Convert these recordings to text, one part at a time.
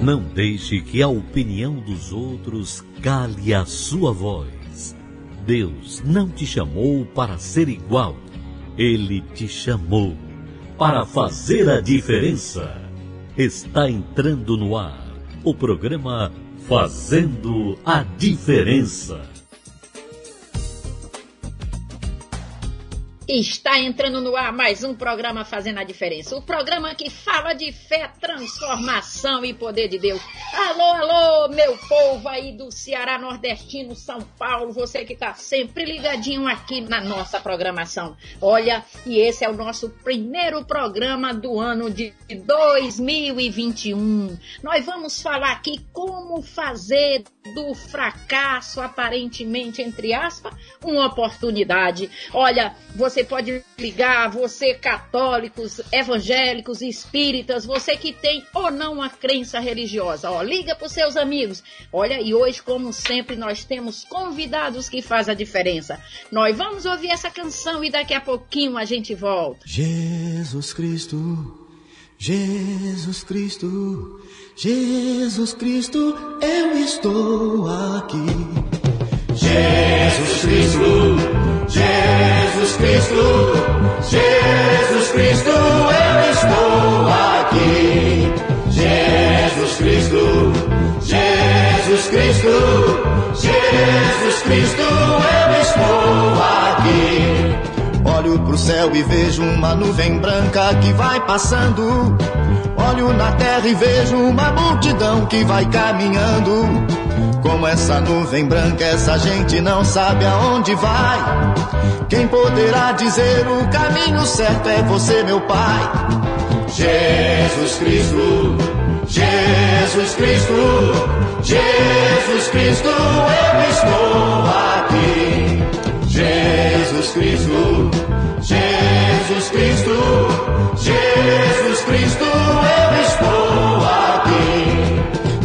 Não deixe que a opinião dos outros cale a sua voz. Deus não te chamou para ser igual. Ele te chamou para fazer a diferença. Está entrando no ar o programa Fazendo a Diferença. Está entrando no ar mais um programa Fazendo a Diferença. O programa que fala de fé, transformação e poder de Deus. Alô, alô, meu povo aí do Ceará Nordestino, São Paulo, você que está sempre ligadinho aqui na nossa programação. Olha, e esse é o nosso primeiro programa do ano de 2021. Nós vamos falar aqui como fazer do fracasso, aparentemente, entre aspas, uma oportunidade. Olha, você pode ligar, você católicos, evangélicos, espíritas, você que tem ou não uma crença religiosa. Ó, liga para os seus amigos. Olha, e hoje, como sempre, nós temos convidados que fazem a diferença. Nós vamos ouvir essa canção e daqui a pouquinho a gente volta. Jesus Cristo, Jesus Cristo. Jesus Cristo, eu estou aqui. Jesus Cristo, Jesus Cristo, Jesus Cristo, eu estou aqui. Jesus Cristo, Jesus Cristo, Jesus Cristo, eu estou aqui. Olho pro céu e vejo uma nuvem branca que vai passando Olho na terra e vejo uma multidão que vai caminhando. Como essa nuvem branca, essa gente não sabe aonde vai. Quem poderá dizer o caminho certo é você, meu Pai. Jesus Cristo, Jesus Cristo, Jesus Cristo, eu estou aqui. Jesus Cristo, Jesus Cristo, Jesus Cristo, eu estou aqui.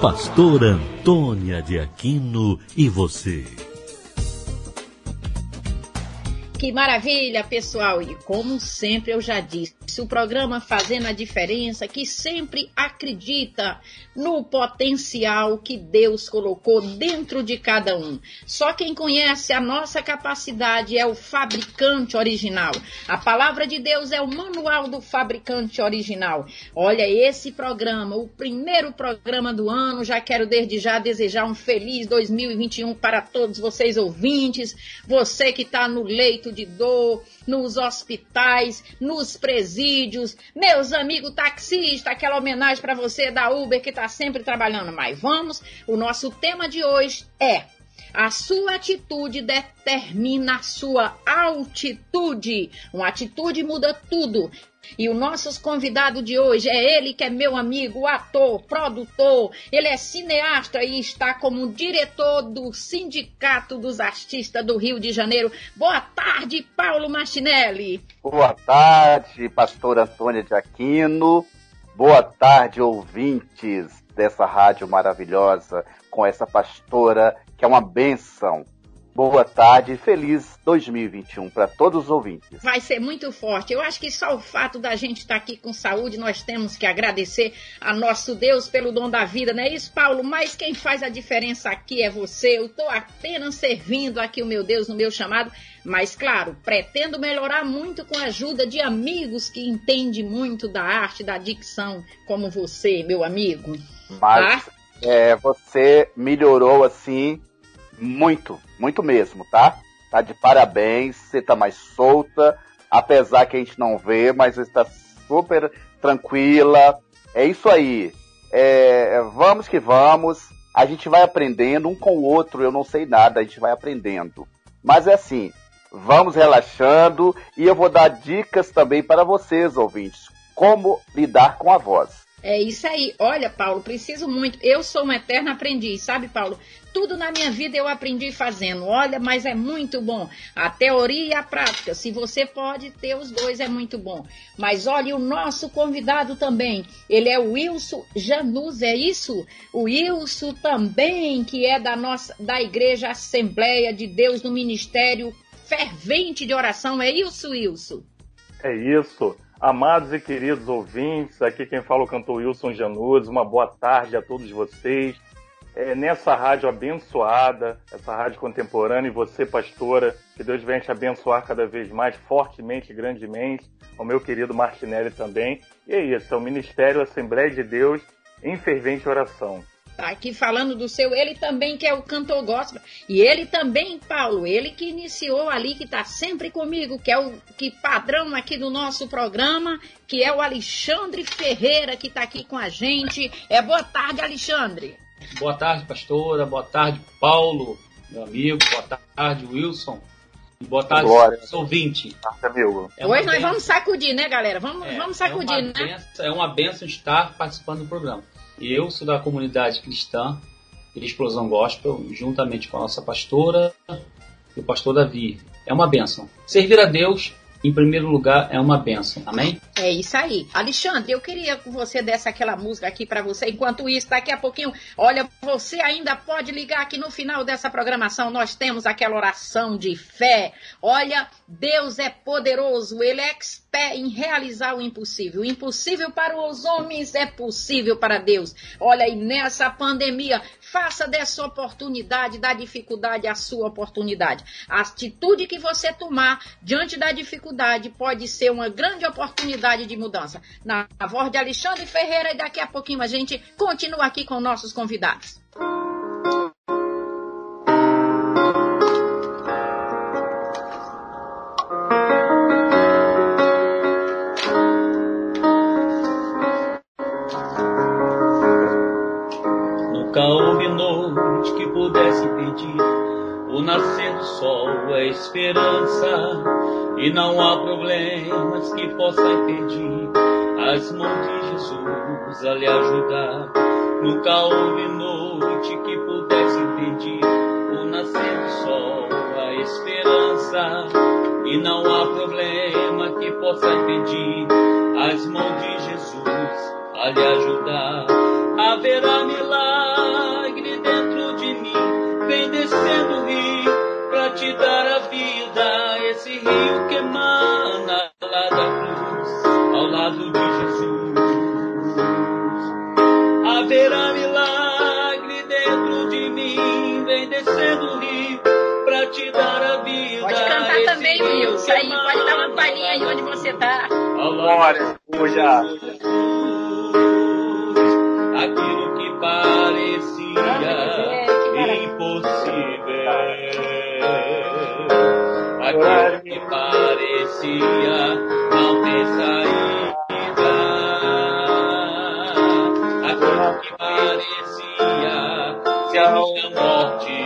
Pastor Antônia de Aquino e você. Que maravilha, pessoal! E como sempre eu já disse, o programa Fazendo a Diferença, que sempre acredita no potencial que Deus colocou dentro de cada um. Só quem conhece a nossa capacidade é o fabricante original. A palavra de Deus é o manual do fabricante original. Olha, esse programa, o primeiro programa do ano, já quero desde já desejar um feliz 2021 para todos vocês ouvintes, você que está no leito de dor, nos hospitais, nos presídios meus amigos taxistas, aquela homenagem para você da Uber que está sempre trabalhando. Mas vamos, o nosso tema de hoje é a sua atitude determina a sua altitude. Uma atitude muda tudo. E o nosso convidado de hoje é ele que é meu amigo, ator, produtor, ele é cineasta e está como diretor do Sindicato dos Artistas do Rio de Janeiro. Boa tarde, Paulo Martinelli. Boa tarde, pastor Antônia de Aquino. Boa tarde, ouvintes dessa rádio maravilhosa, com essa pastora que é uma benção boa tarde e feliz 2021 para todos os ouvintes. Vai ser muito forte. Eu acho que só o fato da gente estar tá aqui com saúde, nós temos que agradecer a nosso Deus pelo dom da vida, não é isso, Paulo? Mas quem faz a diferença aqui é você. Eu estou apenas servindo aqui o meu Deus no meu chamado, mas claro, pretendo melhorar muito com a ajuda de amigos que entendem muito da arte, da dicção, como você, meu amigo. Mas tá? é, você melhorou assim muito, muito mesmo, tá? Tá de parabéns, você tá mais solta, apesar que a gente não vê, mas está super tranquila. É isso aí. É, vamos que vamos. A gente vai aprendendo um com o outro. Eu não sei nada, a gente vai aprendendo. Mas é assim, vamos relaxando e eu vou dar dicas também para vocês, ouvintes, como lidar com a voz. É isso aí. Olha, Paulo, preciso muito. Eu sou um eterno aprendiz, sabe, Paulo? Tudo na minha vida eu aprendi fazendo. Olha, mas é muito bom. A teoria e a prática. Se você pode ter os dois, é muito bom. Mas olha, o nosso convidado também. Ele é o Wilson Janus, é isso? O Wilson também, que é da nossa da Igreja Assembleia de Deus no Ministério Fervente de Oração. É isso, Wilson? É isso. Amados e queridos ouvintes, aqui quem fala é o cantor Wilson Januzzi, uma boa tarde a todos vocês. É, nessa rádio abençoada, essa rádio contemporânea, e você, pastora, que Deus venha te abençoar cada vez mais fortemente, grandemente, ao meu querido Martinelli também. E é isso, é o Ministério Assembleia de Deus em fervente oração. Tá aqui falando do seu, ele também que é o cantor gospel. E ele também, Paulo, ele que iniciou ali, que está sempre comigo, que é o que padrão aqui do nosso programa, que é o Alexandre Ferreira, que está aqui com a gente. É boa tarde, Alexandre. Boa tarde, pastora. Boa tarde, Paulo, meu amigo. Boa tarde, Wilson. Boa tarde, Glória. ouvinte. Amigo. É Hoje nós benção. vamos sacudir, né, galera? Vamos, é, vamos sacudir, é né? Benção, é uma benção estar participando do programa. Eu sou da comunidade cristã de Explosão Gospel, juntamente com a nossa pastora e o pastor Davi. É uma bênção. Servir a Deus em primeiro lugar, é uma benção. Amém? É isso aí. Alexandre, eu queria que você desse aquela música aqui para você. Enquanto isso, daqui a pouquinho, olha, você ainda pode ligar aqui no final dessa programação. Nós temos aquela oração de fé. Olha, Deus é poderoso, Ele é expert em realizar o impossível. O impossível para os homens é possível para Deus. Olha, e nessa pandemia, faça dessa oportunidade, da dificuldade, a sua oportunidade. A atitude que você tomar diante da dificuldade pode ser uma grande oportunidade de mudança. Na voz de Alexandre Ferreira, e daqui a pouquinho a gente continua aqui com nossos convidados. nascer do sol é esperança e não há problemas que possam impedir as mãos de Jesus a lhe ajudar. Nunca houve noite que pudesse impedir o nascer do sol, a esperança e não há problema que possa impedir as mãos de Jesus a lhe ajudar. Haverá milagre dentro de mim, vem descendo o rio te dar a vida, rio que emana lá da cruz, ao lado de Jesus. Haverá milagre dentro de mim, vem descendo o rio pra te dar a vida. Pode cantar também, Will. Isso aí, pode dar uma palhinha aí onde você tá. Glória, aleluia. melancia não tem saída. Aquilo que parecia ser a minha morte,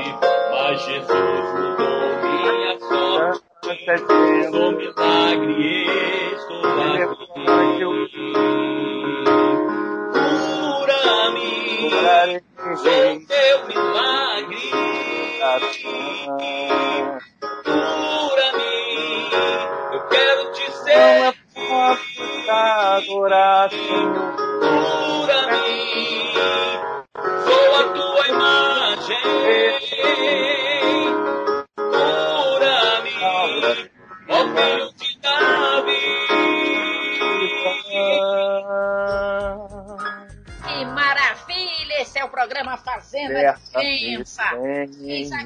mas Jesus mudou minha sorte. Sou milagre, estou aqui.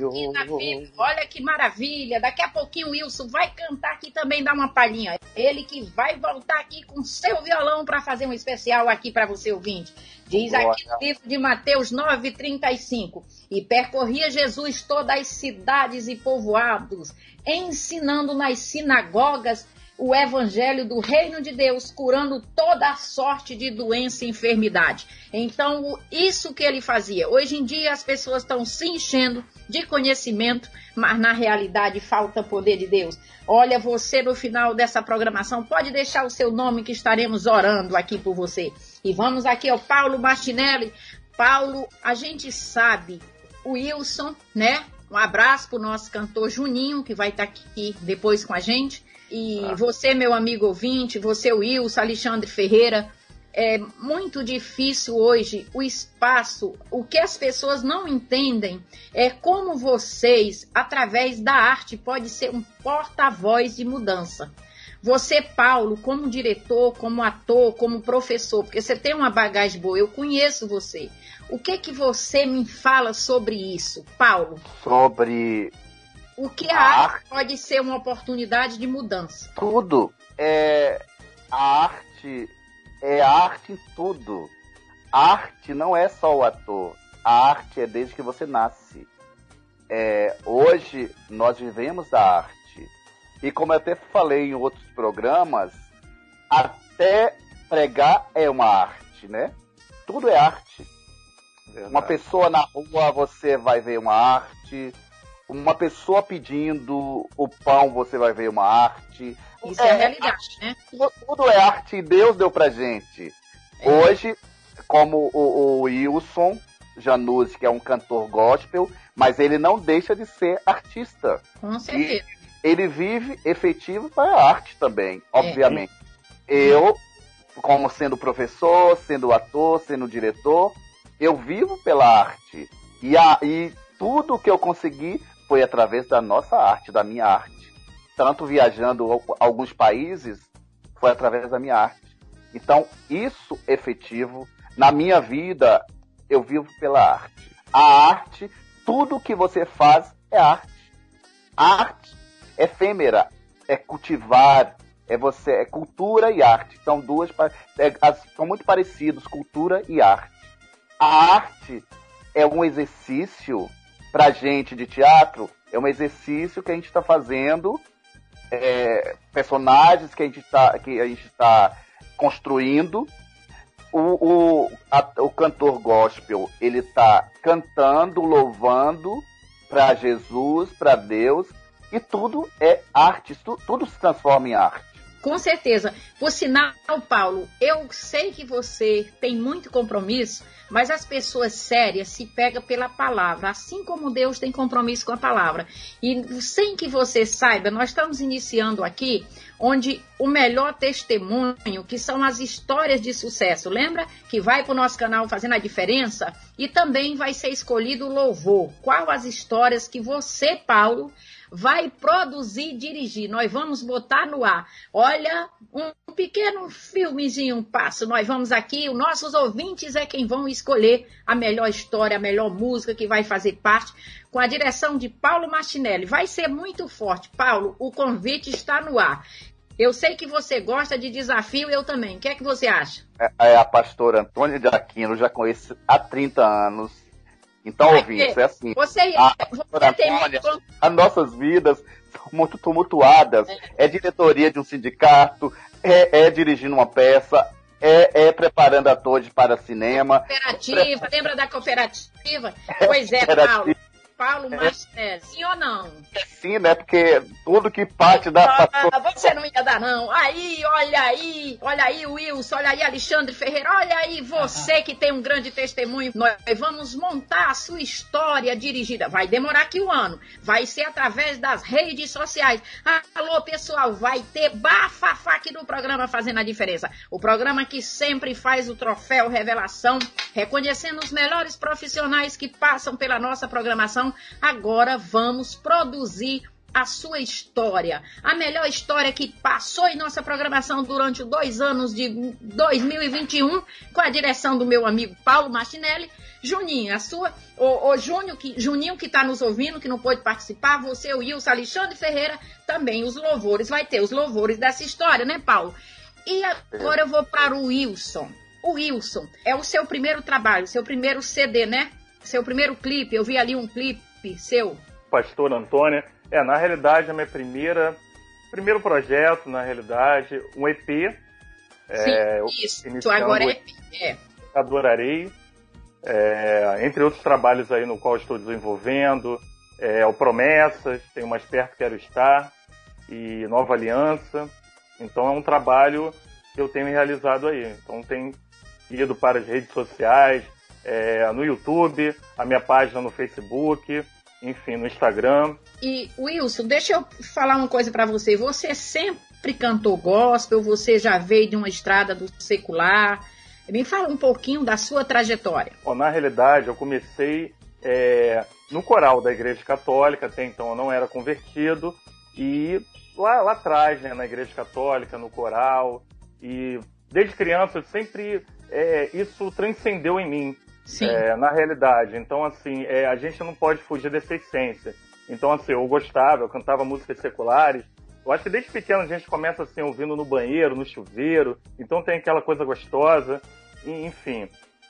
Aqui na Bíblia. Olha que maravilha! Daqui a pouquinho o Wilson vai cantar aqui também, dar uma palhinha. Ele que vai voltar aqui com seu violão para fazer um especial aqui para você ouvinte. Diz aqui no livro de Mateus 9,35: E percorria Jesus todas as cidades e povoados, ensinando nas sinagogas o evangelho do reino de Deus, curando toda sorte de doença e enfermidade. Então, isso que ele fazia. Hoje em dia as pessoas estão se enchendo de conhecimento, mas na realidade falta poder de Deus. Olha, você no final dessa programação pode deixar o seu nome que estaremos orando aqui por você. E vamos aqui ao Paulo Martinelli. Paulo, a gente sabe, o Wilson, né? Um abraço para o nosso cantor Juninho, que vai estar aqui depois com a gente. E ah. você, meu amigo ouvinte, você, Wilson, Alexandre Ferreira, é muito difícil hoje o espaço. O que as pessoas não entendem é como vocês, através da arte, pode ser um porta-voz de mudança. Você, Paulo, como diretor, como ator, como professor, porque você tem uma bagagem boa, eu conheço você. O que que você me fala sobre isso, Paulo? Sobre o que a, a arte, arte pode ser uma oportunidade de mudança? Tudo. É, a arte é arte em tudo. A arte não é só o ator. A arte é desde que você nasce. É, hoje nós vivemos da arte. E como eu até falei em outros programas, até pregar é uma arte, né? Tudo é arte. Verdade. Uma pessoa na rua, você vai ver uma arte uma pessoa pedindo o pão, você vai ver uma arte. Isso é, é a realidade, né? Tudo é arte e Deus deu pra gente. É. Hoje, como o, o Wilson Januzzi, que é um cantor gospel, mas ele não deixa de ser artista. Com certeza. E ele vive efetivo para a arte também, é. obviamente. É. Eu, como sendo professor, sendo ator, sendo diretor, eu vivo pela arte. E, a, e tudo que eu consegui foi através da nossa arte, da minha arte. Tanto viajando alguns países, foi através da minha arte. Então, isso efetivo, na minha vida, eu vivo pela arte. A arte, tudo que você faz é arte. A arte efêmera, é cultivar, é você, é cultura e arte. São duas, é, são muito parecidos, cultura e arte. A arte é um exercício pra gente de teatro, é um exercício que a gente está fazendo, é, personagens que a gente está que a gente está construindo. O, o, a, o cantor gospel ele está cantando, louvando para Jesus, para Deus, e tudo é arte, tudo, tudo se transforma em arte. Com certeza. Por sinal, Paulo, eu sei que você tem muito compromisso, mas as pessoas sérias se pegam pela palavra, assim como Deus tem compromisso com a palavra. E sem que você saiba, nós estamos iniciando aqui onde o melhor testemunho, que são as histórias de sucesso. Lembra que vai para o nosso canal fazendo a diferença? E também vai ser escolhido o louvor. Qual as histórias que você, Paulo, vai produzir e dirigir. Nós vamos botar no ar. Olha, um pequeno filmezinho, um passo. Nós vamos aqui, os nossos ouvintes é quem vão escolher a melhor história, a melhor música que vai fazer parte, com a direção de Paulo Martinelli. Vai ser muito forte. Paulo, o convite está no ar. Eu sei que você gosta de desafio, eu também. O que é que você acha? É, é a pastora Antônia de Aquino, já conheço há 30 anos então, ouvintes, é assim. Você, a, você tem muito... As nossas vidas são muito tumultuadas. É. é diretoria de um sindicato, é, é dirigindo uma peça, é, é, é preparando atores para cinema. Cooperativa, lembra da cooperativa? Pois é, Paulo. Paulo Marcelo, sim ou não? Sim, né? Porque tudo que parte da. Ah, você não ia dar, não. Aí, olha aí, olha aí, Wilson, olha aí, Alexandre Ferreira, olha aí, você que tem um grande testemunho. Nós vamos montar a sua história dirigida. Vai demorar aqui um ano. Vai ser através das redes sociais. Alô, pessoal, vai ter bafafá aqui no programa Fazendo a Diferença. O programa que sempre faz o troféu revelação, reconhecendo os melhores profissionais que passam pela nossa programação então, agora vamos produzir a sua história. A melhor história que passou em nossa programação durante dois anos de 2021, com a direção do meu amigo Paulo Martinelli. Juninho, a sua. O, o Júnior, que, Juninho que está nos ouvindo, que não pôde participar, você, o Wilson, Alexandre Ferreira, também os louvores. Vai ter os louvores dessa história, né, Paulo? E agora eu vou para o Wilson. O Wilson é o seu primeiro trabalho, seu primeiro CD, né? Seu primeiro clipe, eu vi ali um clipe seu. Pastor Antônia. É, na realidade, a minha primeira. Primeiro projeto, na realidade, um EP. Sim, é, isso, agora é EP. É. Adorarei. É, entre outros trabalhos aí no qual estou desenvolvendo, é, o Promessas, tem o Mais Perto Quero Estar e Nova Aliança. Então é um trabalho que eu tenho realizado aí. Então tem ido para as redes sociais, é, no YouTube, a minha página no Facebook, enfim, no Instagram. E Wilson, deixa eu falar uma coisa para você. Você sempre cantou gospel? Você já veio de uma estrada do secular? Me fala um pouquinho da sua trajetória. Bom, na realidade, eu comecei é, no coral da Igreja Católica, até então eu não era convertido, e lá, lá atrás, né, na Igreja Católica, no coral, e desde criança sempre é, isso transcendeu em mim. É, na realidade. Então, assim, é, a gente não pode fugir dessa essência. Então, assim, eu gostava, eu cantava músicas seculares. Eu acho que desde pequeno a gente começa assim, ouvindo no banheiro, no chuveiro. Então tem aquela coisa gostosa, enfim.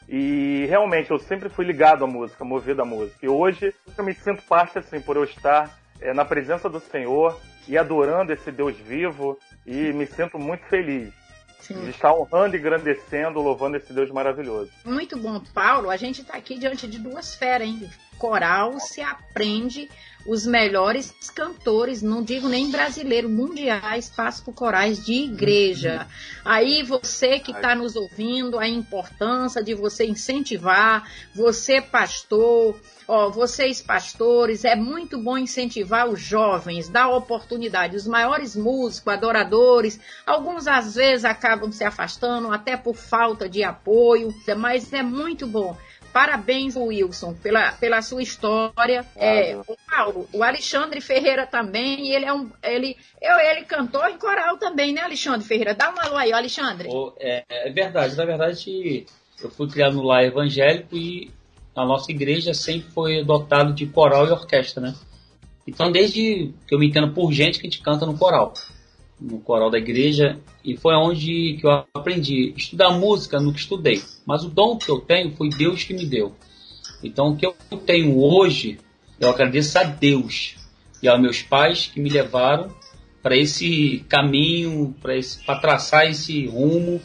E realmente eu sempre fui ligado à música, movido à música. E hoje eu me sinto parte, assim, por eu estar é, na presença do Senhor e adorando esse Deus vivo e me sinto muito feliz. Sim. Estar honrando e engrandecendo, louvando esse Deus maravilhoso. Muito bom, Paulo. A gente está aqui diante de duas feras, hein? Coral se aprende os melhores cantores, não digo nem brasileiro, mundiais, passam por corais de igreja. Uhum. Aí você que está nos ouvindo, a importância de você incentivar, você pastor, Ó, vocês pastores, é muito bom incentivar os jovens, dar oportunidade. Os maiores músicos, adoradores, alguns às vezes acabam se afastando até por falta de apoio, mas é muito bom. Parabéns, Wilson, pela, pela sua história. É, o Paulo, o Alexandre Ferreira também, ele é um. Ele, eu, ele cantou em coral também, né, Alexandre Ferreira? Dá um alô aí, Alexandre. Oh, é, é, verdade, na verdade, eu fui criado no lar evangélico e a nossa igreja sempre foi dotado de coral e orquestra, né? Então, desde que eu me entendo por gente que a gente canta no coral, no coral da igreja, e foi onde que eu aprendi estudar música, nunca estudei, mas o dom que eu tenho foi Deus que me deu. Então, o que eu tenho hoje, eu agradeço a Deus e aos meus pais que me levaram para esse caminho, para traçar esse rumo,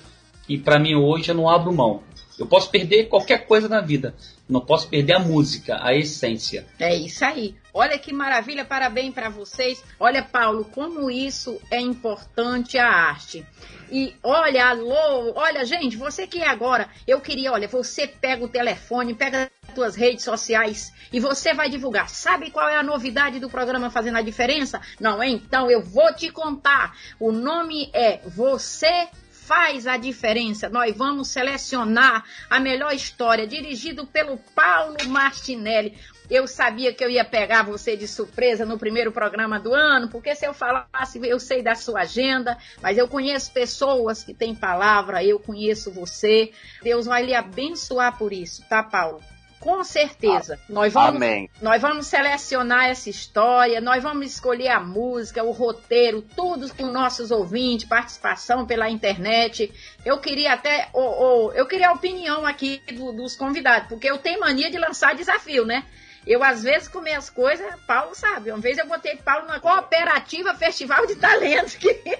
que para mim hoje eu não abro mão. Eu posso perder qualquer coisa na vida, não posso perder a música, a essência. É isso aí. Olha que maravilha, parabéns para vocês. Olha, Paulo, como isso é importante a arte. E olha, alô, olha, gente, você que é agora, eu queria, olha, você pega o telefone, pega as suas redes sociais e você vai divulgar. Sabe qual é a novidade do programa Fazendo a Diferença? Não, então eu vou te contar. O nome é Você faz a diferença. Nós vamos selecionar a melhor história, dirigido pelo Paulo Martinelli. Eu sabia que eu ia pegar você de surpresa no primeiro programa do ano, porque se eu falasse, eu sei da sua agenda, mas eu conheço pessoas que têm palavra, eu conheço você. Deus vai lhe abençoar por isso, tá, Paulo? Com certeza. Ah, nós, vamos, amém. nós vamos selecionar essa história, nós vamos escolher a música, o roteiro, tudo com nossos ouvintes, participação pela internet. Eu queria até. Oh, oh, eu queria a opinião aqui do, dos convidados, porque eu tenho mania de lançar desafio, né? Eu, às vezes, comer as coisas, Paulo sabe. Uma vez eu botei Paulo na cooperativa Festival de Talentos. Que...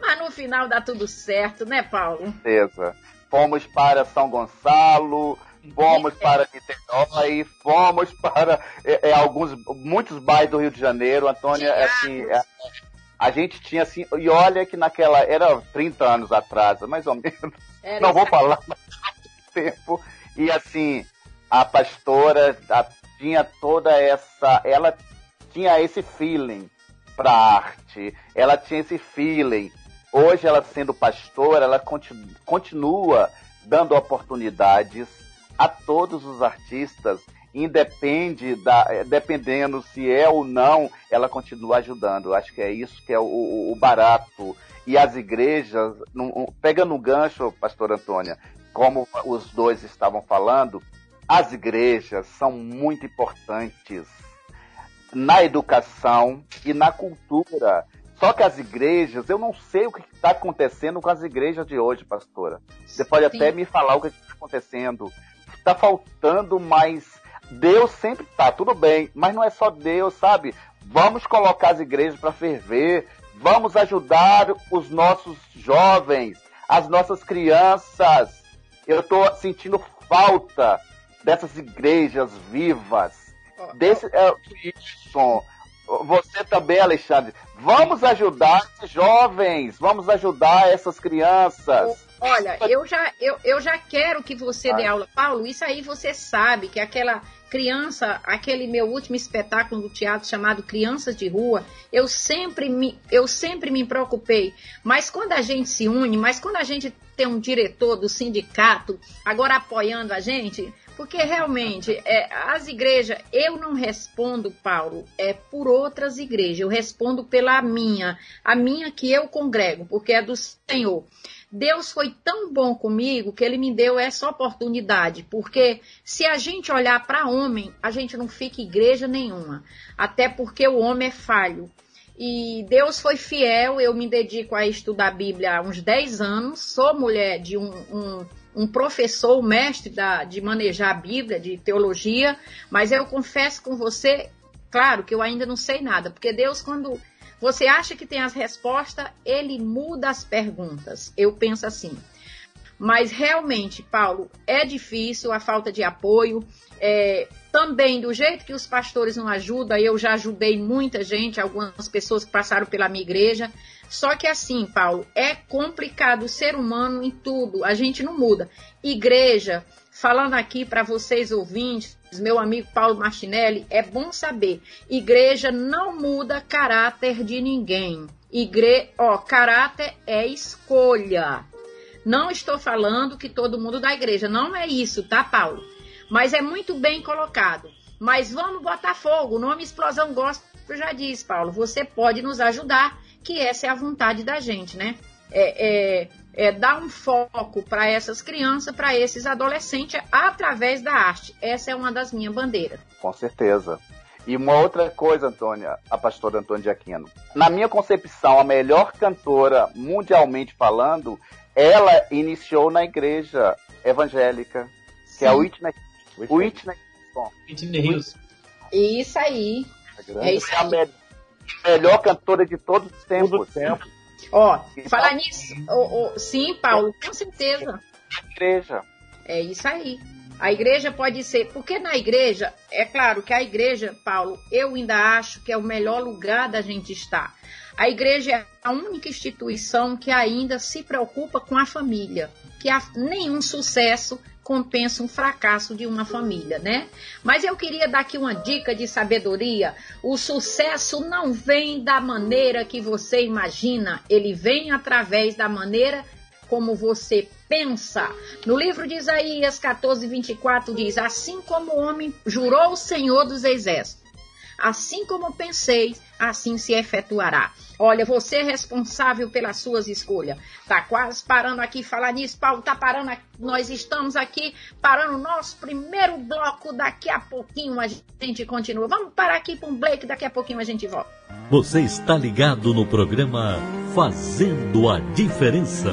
Mas no final dá tudo certo, né, Paulo? Com certeza. Fomos para São Gonçalo, fomos para Niterói, fomos para é, é, alguns, muitos bairros do Rio de Janeiro, Antônia, assim, é, a gente tinha assim, e olha que naquela, era 30 anos atrás, mais ou menos, era não vou falar mais tempo, e assim, a pastora a, tinha toda essa, ela tinha esse feeling para arte, ela tinha esse feeling. Hoje ela sendo pastora, ela continua, continua dando oportunidades a todos os artistas, independe da, eh, dependendo se é ou não, ela continua ajudando. Acho que é isso que é o, o barato. E as igrejas, no, pega no gancho, pastor Antônia, como os dois estavam falando, as igrejas são muito importantes na educação e na cultura. Só que as igrejas, eu não sei o que está acontecendo com as igrejas de hoje, pastora. Você pode Sim. até me falar o que está acontecendo tá faltando mais. Deus sempre tá, tudo bem, mas não é só Deus, sabe? Vamos colocar as igrejas para ferver, vamos ajudar os nossos jovens, as nossas crianças. Eu tô sentindo falta dessas igrejas vivas, desse é, isso. Você também, Alexandre. Vamos ajudar esses jovens, vamos ajudar essas crianças. Olha, eu já, eu, eu já quero que você dê aula. Paulo, isso aí você sabe que aquela criança, aquele meu último espetáculo do teatro chamado Crianças de Rua, eu sempre me, eu sempre me preocupei. Mas quando a gente se une, mas quando a gente tem um diretor do sindicato agora apoiando a gente, porque realmente é, as igrejas, eu não respondo, Paulo, é por outras igrejas, eu respondo pela minha, a minha que eu congrego, porque é do Senhor. Deus foi tão bom comigo que ele me deu essa oportunidade, porque se a gente olhar para homem, a gente não fica igreja nenhuma, até porque o homem é falho. E Deus foi fiel, eu me dedico a estudar a Bíblia há uns 10 anos, sou mulher de um, um, um professor, mestre da, de manejar a Bíblia, de teologia, mas eu confesso com você, claro que eu ainda não sei nada, porque Deus, quando você acha que tem as respostas, ele muda as perguntas. Eu penso assim. Mas realmente, Paulo, é difícil a falta de apoio. É, também, do jeito que os pastores não ajudam, eu já ajudei muita gente, algumas pessoas que passaram pela minha igreja. Só que assim, Paulo, é complicado o ser humano em tudo, a gente não muda. Igreja, falando aqui para vocês ouvintes, meu amigo Paulo Martinelli, é bom saber, igreja não muda caráter de ninguém. Igre... Ó, caráter é escolha. Não estou falando que todo mundo da igreja, não é isso, tá, Paulo? Mas é muito bem colocado. Mas vamos botar fogo, o nome Explosão Gospel já diz, Paulo, você pode nos ajudar, que essa é a vontade da gente, né? É, é, é, dar um foco para essas crianças, para esses adolescentes, através da arte. Essa é uma das minhas bandeiras. Com certeza. E uma outra coisa, Antônia, a pastora Antônia de Aquino. Na minha concepção, a melhor cantora, mundialmente falando, ela iniciou na igreja evangélica, Sim. que é a Whitney, Whitney, Whitney Houston. Isso aí. É, isso aí. É a melhor cantora de todos os tempos. Todo tempo. Ó, falar nisso, oh, oh, sim, Paulo, com certeza. Igreja. É isso aí. A igreja pode ser, porque na igreja, é claro que a igreja, Paulo, eu ainda acho que é o melhor lugar da gente estar. A igreja é a única instituição que ainda se preocupa com a família, que há nenhum sucesso compensa um fracasso de uma família, né? Mas eu queria dar aqui uma dica de sabedoria. O sucesso não vem da maneira que você imagina, ele vem através da maneira como você pensa. No livro de Isaías 14, 24 diz: Assim como o homem jurou o Senhor dos Exércitos, assim como pensei, assim se efetuará. Olha, você é responsável pelas suas escolhas. Tá quase parando aqui falar nisso, Paulo tá parando aqui. Nós estamos aqui parando o nosso primeiro bloco. Daqui a pouquinho a gente continua. Vamos parar aqui para um break, daqui a pouquinho a gente volta. Você está ligado no programa Fazendo a Diferença.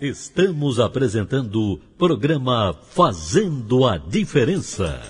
Estamos apresentando o programa Fazendo a Diferença.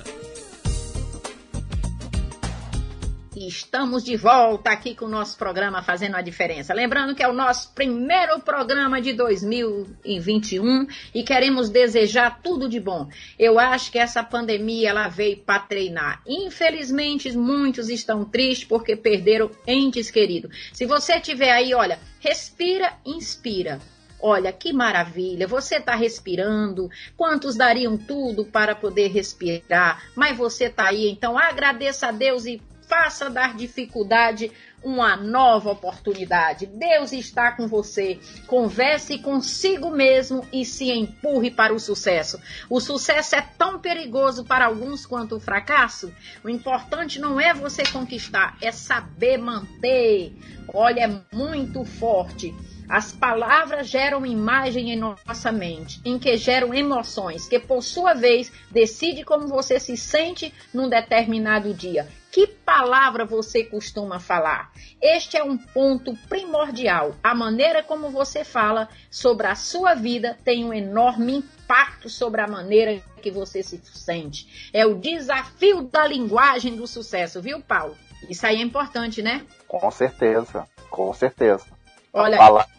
Estamos de volta aqui com o nosso programa Fazendo a Diferença. Lembrando que é o nosso primeiro programa de 2021 e queremos desejar tudo de bom. Eu acho que essa pandemia ela veio para treinar. Infelizmente, muitos estão tristes porque perderam entes queridos. Se você tiver aí, olha, respira, inspira Olha que maravilha, você está respirando. Quantos dariam tudo para poder respirar? Mas você está aí, então agradeça a Deus e faça dar dificuldade uma nova oportunidade. Deus está com você. Converse consigo mesmo e se empurre para o sucesso. O sucesso é tão perigoso para alguns quanto o fracasso. O importante não é você conquistar, é saber manter. Olha, é muito forte. As palavras geram imagem em nossa mente, em que geram emoções, que por sua vez decide como você se sente num determinado dia. Que palavra você costuma falar? Este é um ponto primordial. A maneira como você fala sobre a sua vida tem um enorme impacto sobre a maneira que você se sente. É o desafio da linguagem do sucesso, viu, Paulo? Isso aí é importante, né? Com certeza, com certeza. Olha, a palavra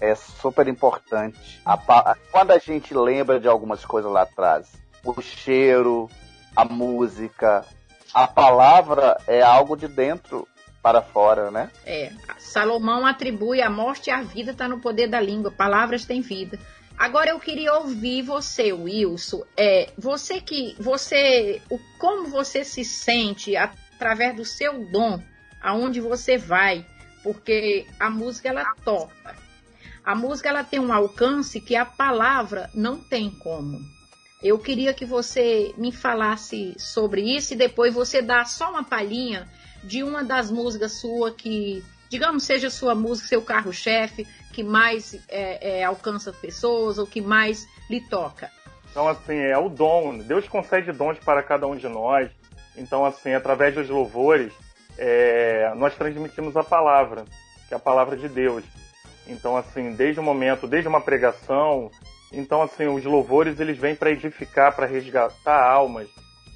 é super importante. A, quando a gente lembra de algumas coisas lá atrás, o cheiro, a música, a palavra é algo de dentro para fora, né? É. Salomão atribui a morte e a vida está no poder da língua. Palavras têm vida. Agora eu queria ouvir você, Wilson. É, você que você, o como você se sente através do seu dom, aonde você vai, porque a música ela toca. A música ela tem um alcance que a palavra não tem como. Eu queria que você me falasse sobre isso e depois você dá só uma palhinha de uma das músicas sua que, digamos, seja sua música, seu carro-chefe, que mais é, é, alcança pessoas ou que mais lhe toca. Então, assim, é o dom. Deus concede dons para cada um de nós. Então, assim, através dos louvores, é, nós transmitimos a palavra, que é a palavra de Deus. Então, assim, desde o momento, desde uma pregação, então, assim, os louvores eles vêm para edificar, para resgatar almas,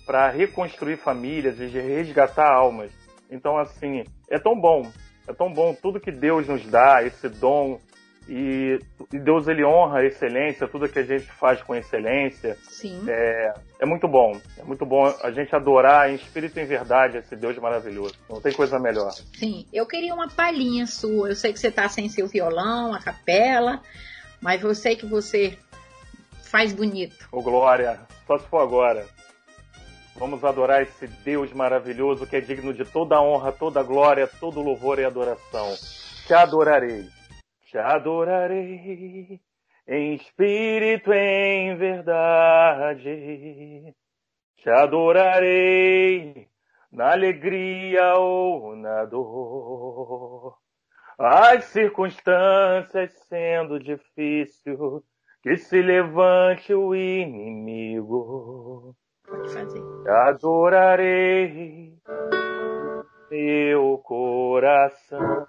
para reconstruir famílias e resgatar almas. Então, assim, é tão bom, é tão bom tudo que Deus nos dá, esse dom E, e, Deus ele honra a excelência, tudo que a gente faz com excelência. Sim. É, é muito bom. É muito bom a gente adorar em espírito e em verdade esse Deus maravilhoso. Não tem coisa melhor. Sim. Eu queria uma palhinha sua. Eu sei que você está sem seu violão, a capela, mas eu sei que você faz bonito. Ô Glória, só se for agora. Vamos adorar esse Deus maravilhoso que é digno de toda honra, toda glória, todo louvor e adoração. Te adorarei te adorarei em espírito em verdade. Te adorarei na alegria ou na dor. As circunstâncias sendo difícil, que se levante o inimigo. Pode fazer. Te adorarei, meu coração.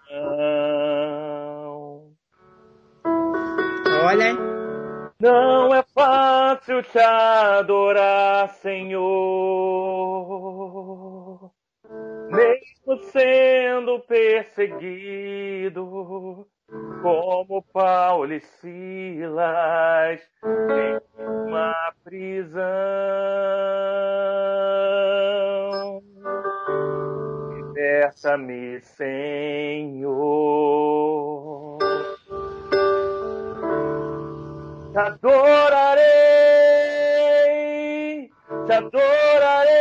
Olha. Não é fácil te adorar, Senhor. Mesmo sendo perseguido, como Paulo e Silas, em uma prisão. Liberta-me, Senhor. Te adorarei, te adorarei,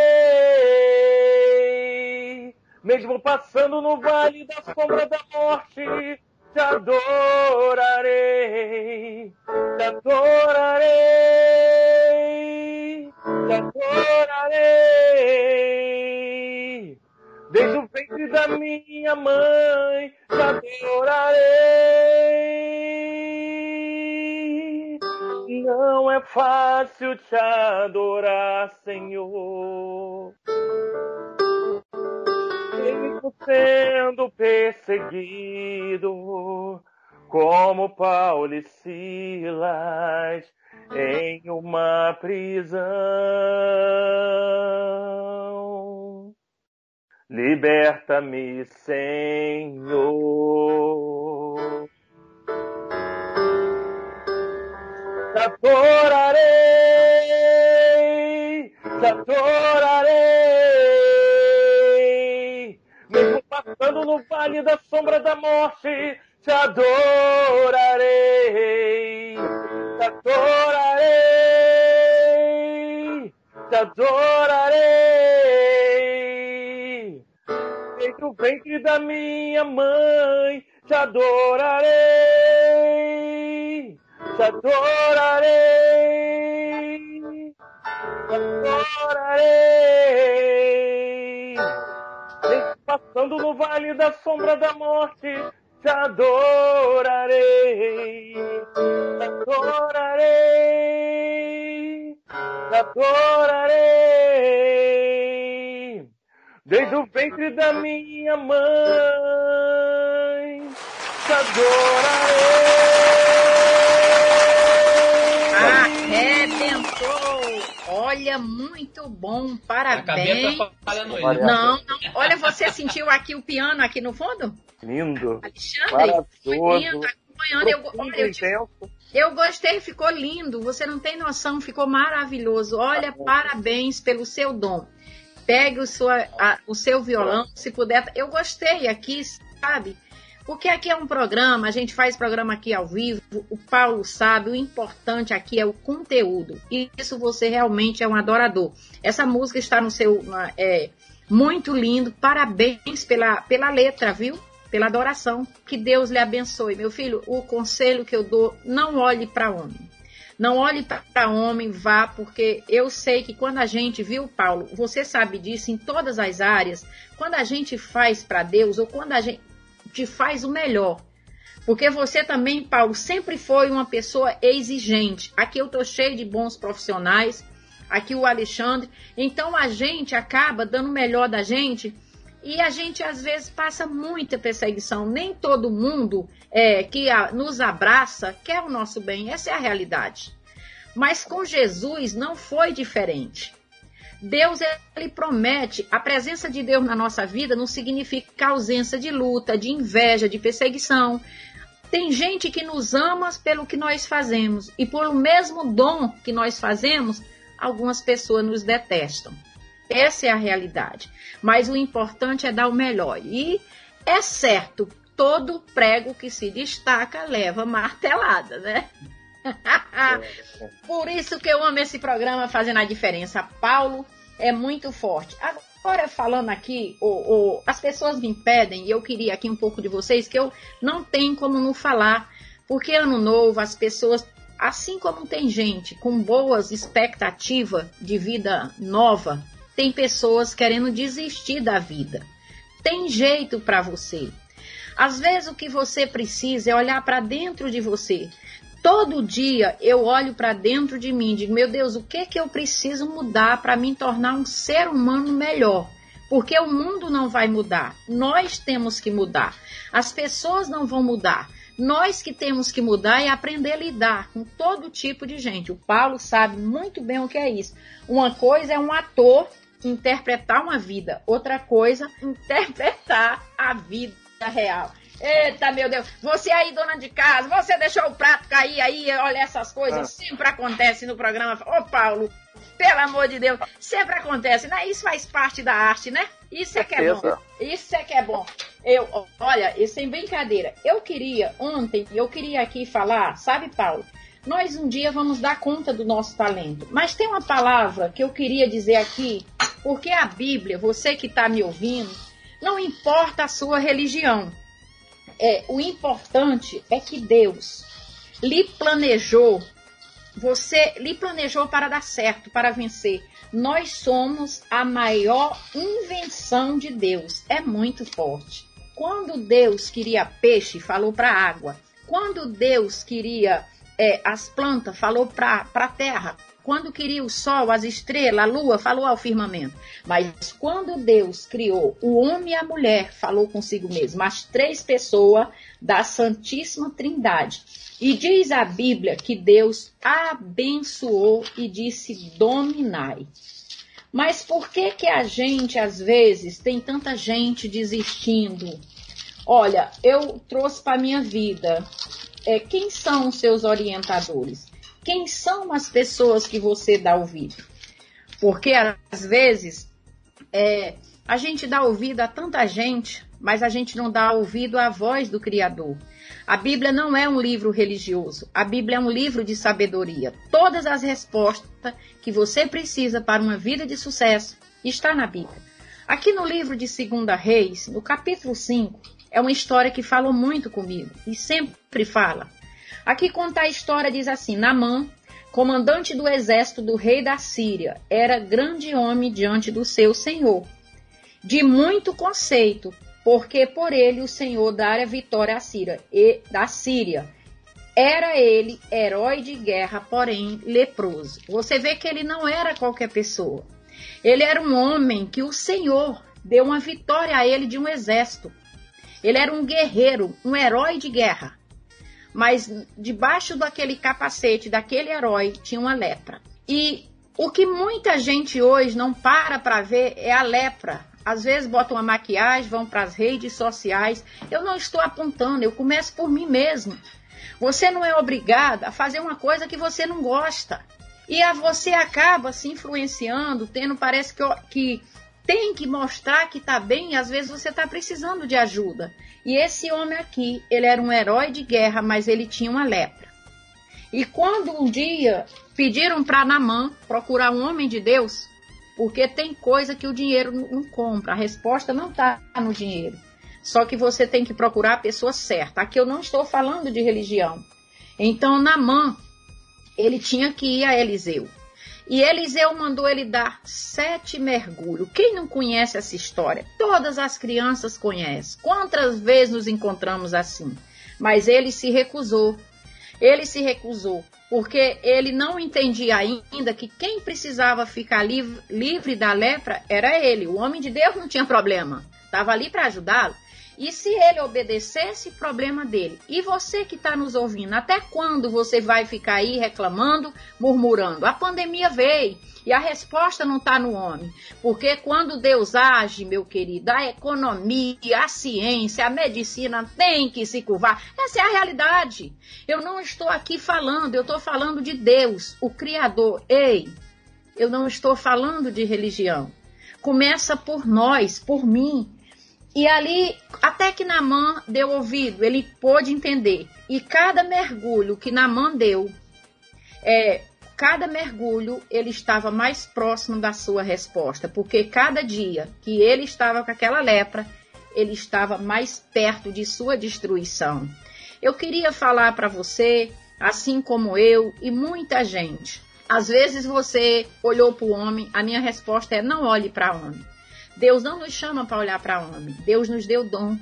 mesmo passando no vale da sombra da morte, te adorarei, te adorarei, te adorarei. Desde o ventre da minha mãe, te adorarei. Não é fácil te adorar, Senhor. Mesmo sendo perseguido, como Paulo e Silas, em uma prisão. Liberta-me, Senhor. Adorarei, te adorarei. Mesmo passando no vale da sombra da morte, te adorarei, te adorarei, te adorarei. Desde o ventre da minha mãe, te adorarei, te adorarei, te adorarei. Passando no vale da sombra da morte, te adorarei, te adorarei, te adorarei. Desde o ventre da minha mãe, te adorarei. Olha, muito bom, parabéns. ele. Não, não. Olha, você sentiu aqui o piano aqui no fundo? Lindo, Alexandre? Foi lindo, acompanhando. Eu, olha, eu, te- eu gostei, ficou lindo. Você não tem noção, ficou maravilhoso. Olha, parabéns pelo seu dom. Pegue o, sua, a- o seu violão, se puder. Eu gostei aqui, sabe? Porque aqui é um programa, a gente faz programa aqui ao vivo, o Paulo sabe, o importante aqui é o conteúdo. E isso você realmente é um adorador. Essa música está no seu. É, muito lindo, parabéns pela, pela letra, viu? Pela adoração. Que Deus lhe abençoe. Meu filho, o conselho que eu dou, não olhe para homem. Não olhe para homem, vá, porque eu sei que quando a gente, viu, Paulo, você sabe disso em todas as áreas, quando a gente faz para Deus ou quando a gente faz o melhor. Porque você também, Paulo, sempre foi uma pessoa exigente. Aqui eu tô cheio de bons profissionais, aqui o Alexandre. Então a gente acaba dando o melhor da gente e a gente às vezes passa muita perseguição. Nem todo mundo é, que a- nos abraça quer o nosso bem. Essa é a realidade. Mas com Jesus não foi diferente. Deus ele promete, a presença de Deus na nossa vida não significa ausência de luta, de inveja, de perseguição. Tem gente que nos ama pelo que nós fazemos e pelo mesmo dom que nós fazemos, algumas pessoas nos detestam. Essa é a realidade. Mas o importante é dar o melhor. E é certo, todo prego que se destaca leva martelada, né? Por isso que eu amo esse programa Fazendo a Diferença. Paulo é muito forte. Agora, falando aqui, as pessoas me impedem, e eu queria aqui um pouco de vocês, que eu não tenho como não falar, porque ano novo, as pessoas, assim como tem gente com boas expectativas de vida nova, tem pessoas querendo desistir da vida. Tem jeito para você. Às vezes o que você precisa é olhar para dentro de você. Todo dia eu olho para dentro de mim e digo: meu Deus, o que que eu preciso mudar para me tornar um ser humano melhor? Porque o mundo não vai mudar. Nós temos que mudar. As pessoas não vão mudar. Nós que temos que mudar e aprender a lidar com todo tipo de gente. O Paulo sabe muito bem o que é isso. Uma coisa é um ator interpretar uma vida, outra coisa, interpretar a vida real. Eita, meu Deus. Você aí, dona de casa, você deixou o prato cair aí, olha essas coisas, ah. sempre acontece no programa. Ô, Paulo, pelo amor de Deus, sempre acontece, né? Isso faz parte da arte, né? Isso é que é bom. Isso é que é bom. Eu, olha, sem brincadeira, eu queria, ontem, eu queria aqui falar, sabe, Paulo? Nós um dia vamos dar conta do nosso talento. Mas tem uma palavra que eu queria dizer aqui, porque a Bíblia, você que está me ouvindo, não importa a sua religião. É, o importante é que Deus lhe planejou, você lhe planejou para dar certo, para vencer. Nós somos a maior invenção de Deus. É muito forte. Quando Deus queria peixe, falou para a água. Quando Deus queria é, as plantas, falou para a terra. Quando queria o sol, as estrelas, a lua, falou ao firmamento. Mas quando Deus criou o homem e a mulher, falou consigo mesmo, as três pessoas da Santíssima Trindade. E diz a Bíblia que Deus abençoou e disse: dominai. Mas por que que a gente às vezes tem tanta gente desistindo? Olha, eu trouxe para minha vida. É, quem são os seus orientadores? Quem são as pessoas que você dá ouvido. Porque às vezes é, a gente dá ouvido a tanta gente, mas a gente não dá ouvido à voz do Criador. A Bíblia não é um livro religioso, a Bíblia é um livro de sabedoria. Todas as respostas que você precisa para uma vida de sucesso está na Bíblia. Aqui no livro de 2 Reis, no capítulo 5, é uma história que falou muito comigo e sempre fala. Aqui conta a história, diz assim: Namã, comandante do exército do rei da Síria, era grande homem diante do seu senhor, de muito conceito, porque por ele o senhor dara vitória à Síria, e, da Síria. Era ele herói de guerra, porém leproso. Você vê que ele não era qualquer pessoa. Ele era um homem que o Senhor deu uma vitória a ele de um exército. Ele era um guerreiro, um herói de guerra mas debaixo daquele capacete, daquele herói, tinha uma lepra. E o que muita gente hoje não para para ver é a lepra. Às vezes botam uma maquiagem, vão para as redes sociais. Eu não estou apontando, eu começo por mim mesmo. Você não é obrigada a fazer uma coisa que você não gosta. E a você acaba se influenciando, tendo, parece que, que tem que mostrar que está bem às vezes você está precisando de ajuda. E esse homem aqui, ele era um herói de guerra, mas ele tinha uma lepra. E quando um dia pediram para Namã procurar um homem de Deus, porque tem coisa que o dinheiro não compra, a resposta não está no dinheiro. Só que você tem que procurar a pessoa certa. Aqui eu não estou falando de religião. Então Namã, ele tinha que ir a Eliseu. E Eliseu mandou ele dar sete mergulhos. Quem não conhece essa história? Todas as crianças conhecem. Quantas vezes nos encontramos assim? Mas ele se recusou. Ele se recusou porque ele não entendia ainda que quem precisava ficar livre, livre da lepra era ele. O homem de Deus não tinha problema, estava ali para ajudá-lo. E se ele obedecesse, problema dele. E você que está nos ouvindo, até quando você vai ficar aí reclamando, murmurando? A pandemia veio e a resposta não está no homem. Porque quando Deus age, meu querido, a economia, a ciência, a medicina tem que se curvar. Essa é a realidade. Eu não estou aqui falando, eu estou falando de Deus, o Criador. Ei, eu não estou falando de religião. Começa por nós, por mim. E ali, até que Namã deu ouvido, ele pôde entender. E cada mergulho que Namã deu, é, cada mergulho ele estava mais próximo da sua resposta, porque cada dia que ele estava com aquela lepra, ele estava mais perto de sua destruição. Eu queria falar para você, assim como eu e muita gente. Às vezes você olhou para o homem, a minha resposta é não olhe para homem. Deus não nos chama para olhar para homem. Deus nos deu dom.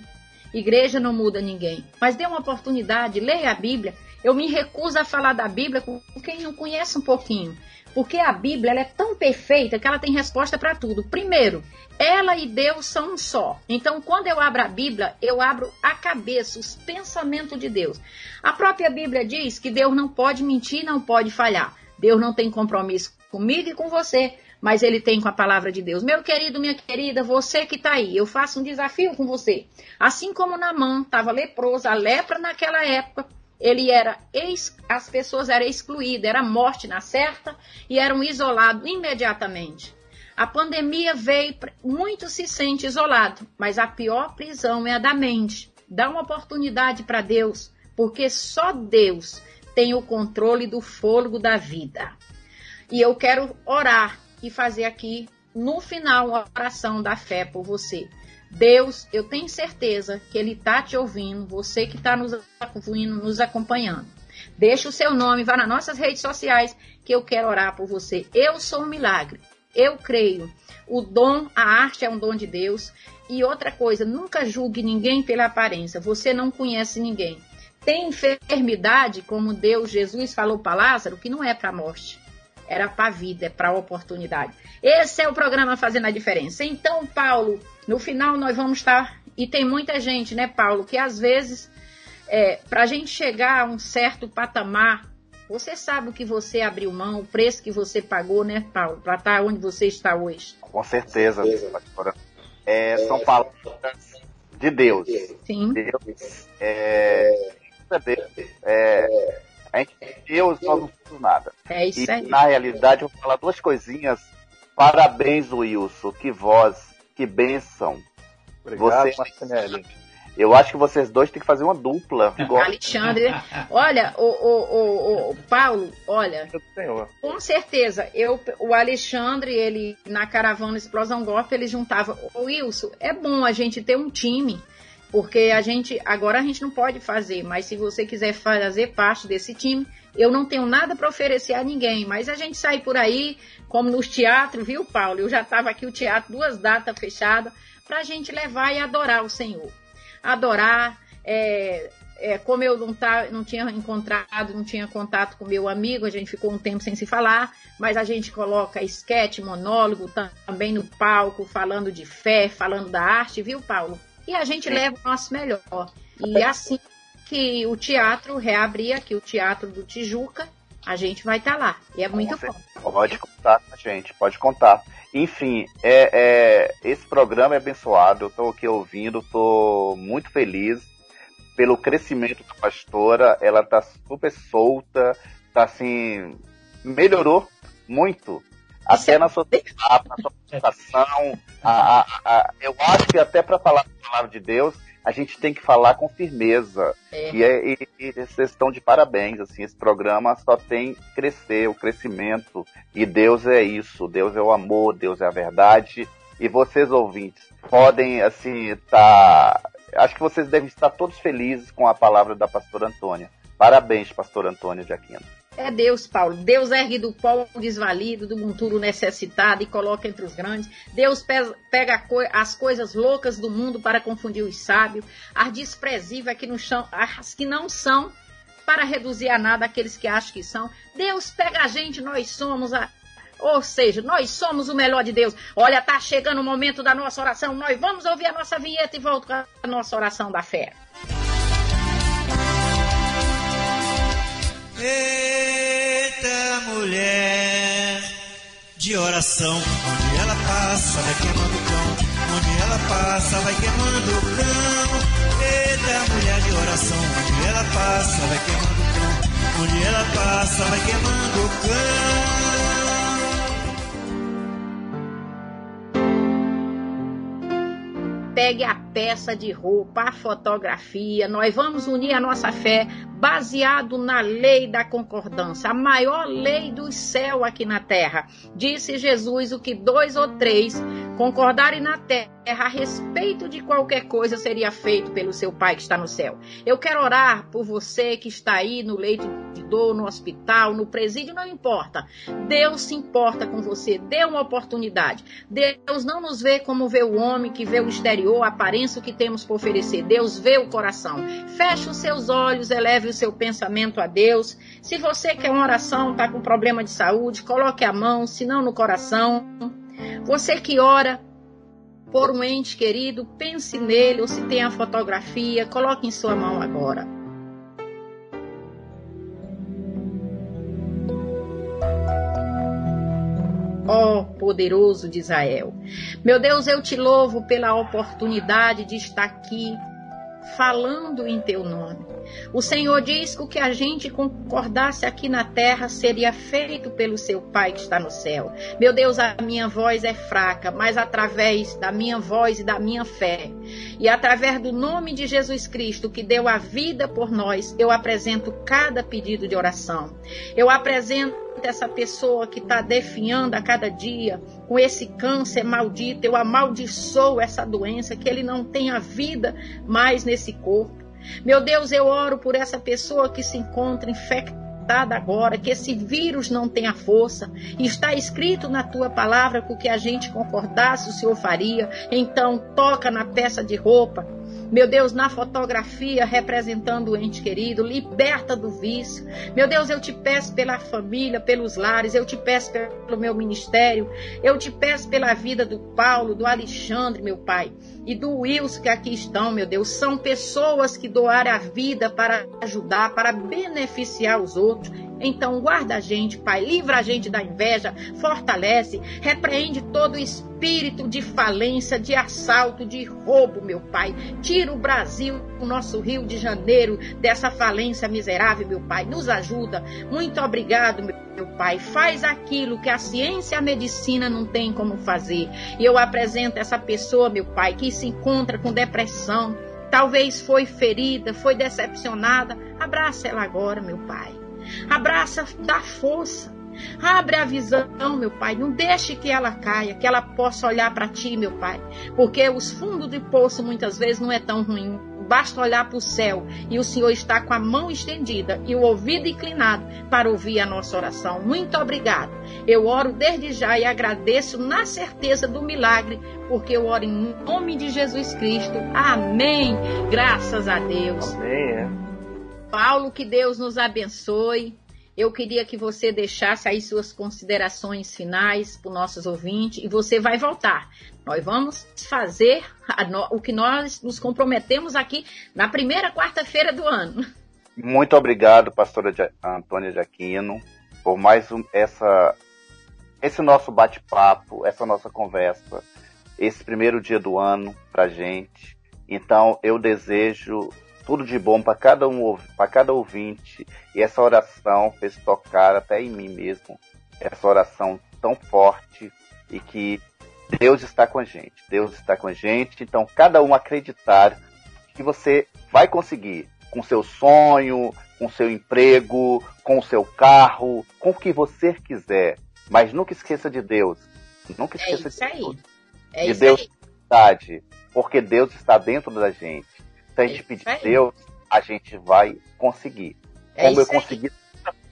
Igreja não muda ninguém. Mas dê uma oportunidade, leia a Bíblia. Eu me recuso a falar da Bíblia com quem não conhece um pouquinho. Porque a Bíblia é tão perfeita que ela tem resposta para tudo. Primeiro, ela e Deus são um só. Então, quando eu abro a Bíblia, eu abro a cabeça, os pensamentos de Deus. A própria Bíblia diz que Deus não pode mentir, não pode falhar. Deus não tem compromisso comigo e com você mas ele tem com a palavra de Deus. Meu querido, minha querida, você que está aí, eu faço um desafio com você. Assim como Namã estava leproso, a lepra naquela época, ele era ex, as pessoas eram excluídas, era morte na certa e eram isolados imediatamente. A pandemia veio, muito se sente isolado, mas a pior prisão é a da mente. Dá uma oportunidade para Deus, porque só Deus tem o controle do fôlego da vida. E eu quero orar e fazer aqui no final uma oração da fé por você. Deus, eu tenho certeza que Ele está te ouvindo, você que está nos ouvindo, nos acompanhando. Deixa o seu nome, vá nas nossas redes sociais que eu quero orar por você. Eu sou um milagre. Eu creio. O dom, a arte é um dom de Deus. E outra coisa, nunca julgue ninguém pela aparência. Você não conhece ninguém. Tem enfermidade, como Deus, Jesus falou para Lázaro, que não é para a morte era para a vida, é para a oportunidade. Esse é o programa Fazendo a Diferença. Então, Paulo, no final nós vamos estar. E tem muita gente, né, Paulo, que às vezes, é, para a gente chegar a um certo patamar, você sabe o que você abriu mão, o preço que você pagou, né, Paulo, para estar onde você está hoje. Com certeza, pastora. É, são palavras de Deus. Sim. Deus é, é, a gente, Deus, nós não somos nada. É isso e, aí. Na realidade, eu vou falar duas coisinhas. Parabéns, Wilson. Que voz, que bênção. Obrigado, Você... Martinelli. Eu acho que vocês dois têm que fazer uma dupla. Alexandre, olha, o, o, o, o Paulo, olha, com certeza, eu, o Alexandre, ele na caravana Explosão Golpe, ele juntava. O Wilson, é bom a gente ter um time porque a gente agora a gente não pode fazer, mas se você quiser fazer parte desse time, eu não tenho nada para oferecer a ninguém, mas a gente sai por aí, como nos teatros, viu, Paulo? Eu já estava aqui o teatro, duas datas fechadas, para a gente levar e adorar o Senhor. Adorar, é, é, como eu não, tá, não tinha encontrado, não tinha contato com meu amigo, a gente ficou um tempo sem se falar, mas a gente coloca esquete, monólogo também no palco, falando de fé, falando da arte, viu, Paulo? E a gente leva o nosso melhor. E assim que o teatro reabrir aqui, o Teatro do Tijuca, a gente vai estar tá lá. E é muito bom. Pode contar com a gente, pode contar. Enfim, é, é, esse programa é abençoado. Eu estou aqui ouvindo, estou muito feliz pelo crescimento da pastora. Ela está super solta, está assim, melhorou muito até na sua, na sua apresentação. A, a, a, eu acho que até para falar a palavra de Deus, a gente tem que falar com firmeza. É. E, é, e, e, vocês estão de parabéns, assim, esse programa só tem crescer, o crescimento. E Deus é isso, Deus é o amor, Deus é a verdade. E vocês, ouvintes, podem, assim, estar... Tá, acho que vocês devem estar todos felizes com a palavra da pastora Antônia. Parabéns, pastor Antônia de Aquino. É Deus, Paulo. Deus ergue do pó o desvalido, do monturo necessitado e coloca entre os grandes. Deus pega as coisas loucas do mundo para confundir os sábios, as desprezíveis que são, as que não são, para reduzir a nada aqueles que acham que são. Deus pega a gente, nós somos a, Ou seja, nós somos o melhor de Deus. Olha, tá chegando o momento da nossa oração. Nós vamos ouvir a nossa vinheta e volto com a nossa oração da fé. Eita mulher de oração, onde ela passa vai queimando o cão, onde ela passa vai queimando o cão. Eita mulher de oração, onde ela passa vai queimando o cão, onde ela passa vai queimando o cão. pegue a peça de roupa, a fotografia. Nós vamos unir a nossa fé baseado na lei da concordância, a maior lei do céu aqui na terra. Disse Jesus: o que dois ou três concordarem na terra a respeito de qualquer coisa seria feito pelo seu Pai que está no céu. Eu quero orar por você que está aí no leito de dor, no hospital, no presídio, não importa. Deus se importa com você, dê uma oportunidade. Deus não nos vê como vê o homem que vê o exterior, a aparência que temos por oferecer. Deus vê o coração. Feche os seus olhos, eleve o seu pensamento a Deus. Se você quer uma oração, está com problema de saúde, coloque a mão, se não no coração. Você que ora, por um ente querido, pense nele, ou se tem a fotografia, coloque em sua mão agora. Ó oh, poderoso de Israel. Meu Deus, eu te louvo pela oportunidade de estar aqui falando em teu nome. O Senhor diz que o que a gente concordasse aqui na terra seria feito pelo seu Pai que está no céu. Meu Deus, a minha voz é fraca, mas através da minha voz e da minha fé, e através do nome de Jesus Cristo que deu a vida por nós, eu apresento cada pedido de oração. Eu apresento essa pessoa que está definhando a cada dia com esse câncer maldito, eu amaldiçoo essa doença, que ele não tenha vida mais nesse corpo. Meu Deus, eu oro por essa pessoa que se encontra infectada agora, que esse vírus não tenha força. Está escrito na tua palavra que o que a gente concordasse o Senhor faria. Então toca na peça de roupa meu Deus, na fotografia representando o ente querido, liberta do vício. Meu Deus, eu te peço pela família, pelos lares, eu te peço pelo meu ministério, eu te peço pela vida do Paulo, do Alexandre, meu Pai, e do Wilson que aqui estão, meu Deus. São pessoas que doaram a vida para ajudar, para beneficiar os outros. Então, guarda a gente, Pai, livra a gente da inveja, fortalece, repreende todo o espírito de falência, de assalto, de roubo, meu Pai. Tira o Brasil, o nosso Rio de Janeiro, dessa falência miserável, meu Pai. Nos ajuda. Muito obrigado, meu Pai. Faz aquilo que a ciência e a medicina não tem como fazer. E eu apresento essa pessoa, meu Pai, que se encontra com depressão. Talvez foi ferida, foi decepcionada. Abraça ela agora, meu Pai. Abraça, dá força. Abre a visão, meu Pai. Não deixe que ela caia, que ela possa olhar para ti, meu Pai. Porque os fundos de poço muitas vezes não é tão ruim. Basta olhar para o céu e o Senhor está com a mão estendida e o ouvido inclinado para ouvir a nossa oração. Muito obrigado. Eu oro desde já e agradeço na certeza do milagre, porque eu oro em nome de Jesus Cristo. Amém. Graças a Deus. Amém. É. Paulo, que Deus nos abençoe. Eu queria que você deixasse aí suas considerações finais para os nossos ouvintes e você vai voltar. Nós vamos fazer o que nós nos comprometemos aqui na primeira quarta-feira do ano. Muito obrigado, pastora Antônia de Aquino, por mais um, essa, esse nosso bate-papo, essa nossa conversa, esse primeiro dia do ano para gente. Então, eu desejo tudo de bom para cada um, para cada ouvinte. E essa oração fez tocar até em mim mesmo. Essa oração tão forte e que Deus está com a gente. Deus está com a gente. Então, cada um acreditar que você vai conseguir com seu sonho, com seu emprego, com o seu carro, com o que você quiser. Mas nunca esqueça de Deus. Nunca é esqueça é de Deus. É de Deus, porque Deus está dentro da gente. Se a gente é pedir Deus, a gente vai conseguir. É Como eu consegui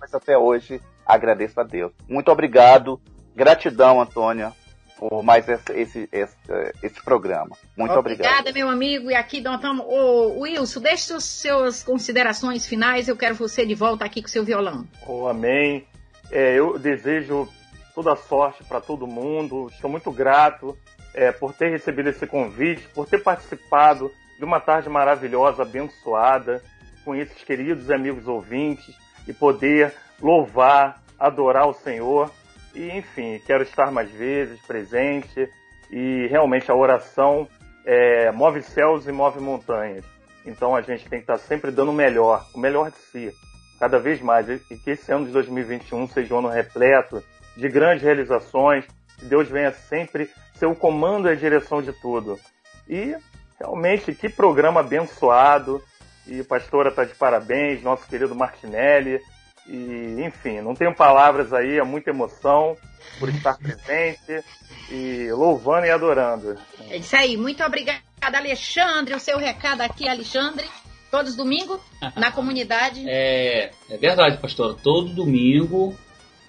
mas até hoje, agradeço a Deus. Muito obrigado. Gratidão, Antônia, por mais esse, esse, esse, esse programa. Muito obrigado. Obrigada, meu amigo. E aqui, então, ô, Wilson, deixe as suas considerações finais. Eu quero você de volta aqui com o seu violão. Oh, amém. É, eu desejo toda sorte para todo mundo. Estou muito grato é, por ter recebido esse convite, por ter participado de uma tarde maravilhosa, abençoada, com esses queridos amigos ouvintes e poder louvar, adorar o Senhor. E, enfim, quero estar mais vezes presente e realmente a oração é, move céus e move montanhas. Então a gente tem que estar sempre dando o melhor, o melhor de si, cada vez mais. E que esse ano de 2021 seja um ano repleto de grandes realizações, que Deus venha sempre ser o comando e a direção de tudo. E realmente que programa abençoado. E a pastora está de parabéns, nosso querido Martinelli. E, enfim, não tenho palavras aí, é muita emoção por estar presente e louvando e adorando. É isso aí, muito obrigada, Alexandre. O seu recado aqui, Alexandre. Todos domingo na comunidade. É, é verdade, pastor. Todo domingo,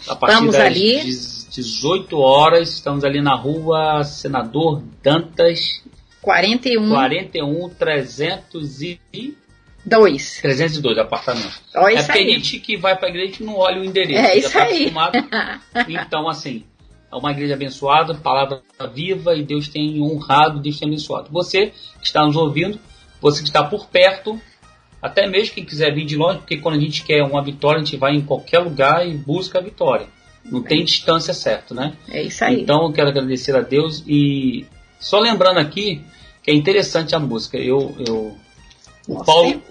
a partir estamos das ali. 18 horas, estamos ali na rua Senador Dantas. 41. 41 300 e Dois. 302 apartamentos. Oh, é porque aí. a gente que vai para a igreja não olha o endereço. É isso tá aí. então, assim, é uma igreja abençoada, palavra viva e Deus tem honrado, Deus tem abençoado. Você que está nos ouvindo, você que está por perto, até mesmo quem quiser vir de longe, porque quando a gente quer uma vitória, a gente vai em qualquer lugar e busca a vitória. Não é. tem distância certa, né? É isso aí. Então, eu quero agradecer a Deus e só lembrando aqui que é interessante a música. Eu, eu o Paulo,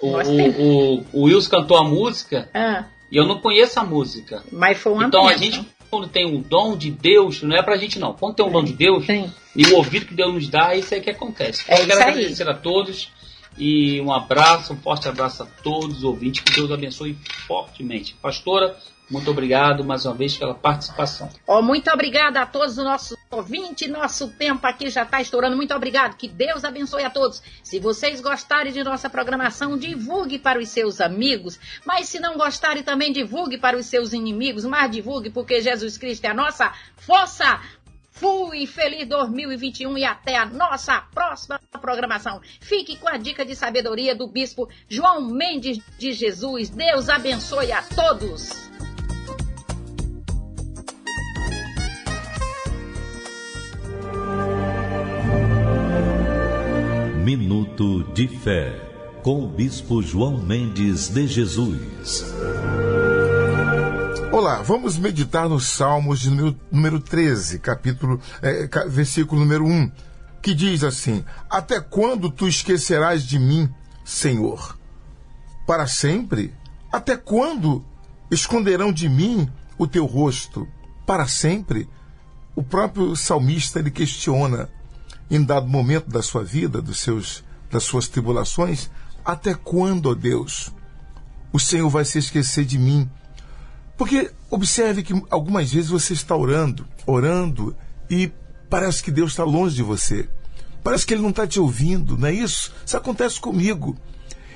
o, o, o, Wilson cantou a música ah. e eu não conheço a música. Mas foi uma Então a gente, quando tem o dom de Deus, não é pra gente não. Quando tem um dom de Deus Sim. e o ouvido que Deus nos dá, isso é que acontece. Então, é eu quero agradecer a todos e um abraço, um forte abraço a todos os ouvintes. Que Deus abençoe fortemente. Pastora, muito obrigado mais uma vez pela participação. Oh, muito obrigada a todos os nossos ouvintes. Nosso tempo aqui já está estourando. Muito obrigado. Que Deus abençoe a todos. Se vocês gostarem de nossa programação, divulgue para os seus amigos. Mas se não gostarem, também divulgue para os seus inimigos. Mas divulgue porque Jesus Cristo é a nossa força. Fui feliz 2021 e até a nossa próxima programação. Fique com a dica de sabedoria do bispo João Mendes de Jesus. Deus abençoe a todos. Minuto de Fé, com o Bispo João Mendes de Jesus. Olá, vamos meditar nos Salmos de número, número 13, capítulo, é, versículo número 1, que diz assim: Até quando tu esquecerás de mim, Senhor? Para sempre? Até quando esconderão de mim o teu rosto? Para sempre? O próprio salmista ele questiona em dado momento da sua vida, dos seus, das suas tribulações, até quando, ó Deus, o Senhor vai se esquecer de mim? Porque observe que algumas vezes você está orando, orando, e parece que Deus está longe de você. Parece que Ele não está te ouvindo, não é isso? Isso acontece comigo.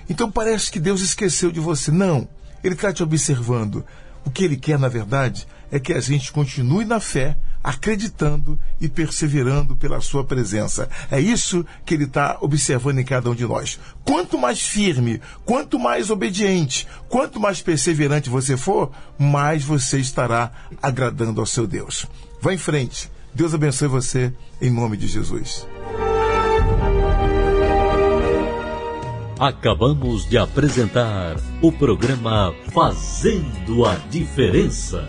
Então parece que Deus esqueceu de você. Não, Ele está te observando. O que Ele quer, na verdade, é que a gente continue na fé, acreditando e perseverando pela sua presença. É isso que ele está observando em cada um de nós. Quanto mais firme, quanto mais obediente, quanto mais perseverante você for, mais você estará agradando ao seu Deus. Vá em frente. Deus abençoe você em nome de Jesus. Acabamos de apresentar o programa Fazendo a Diferença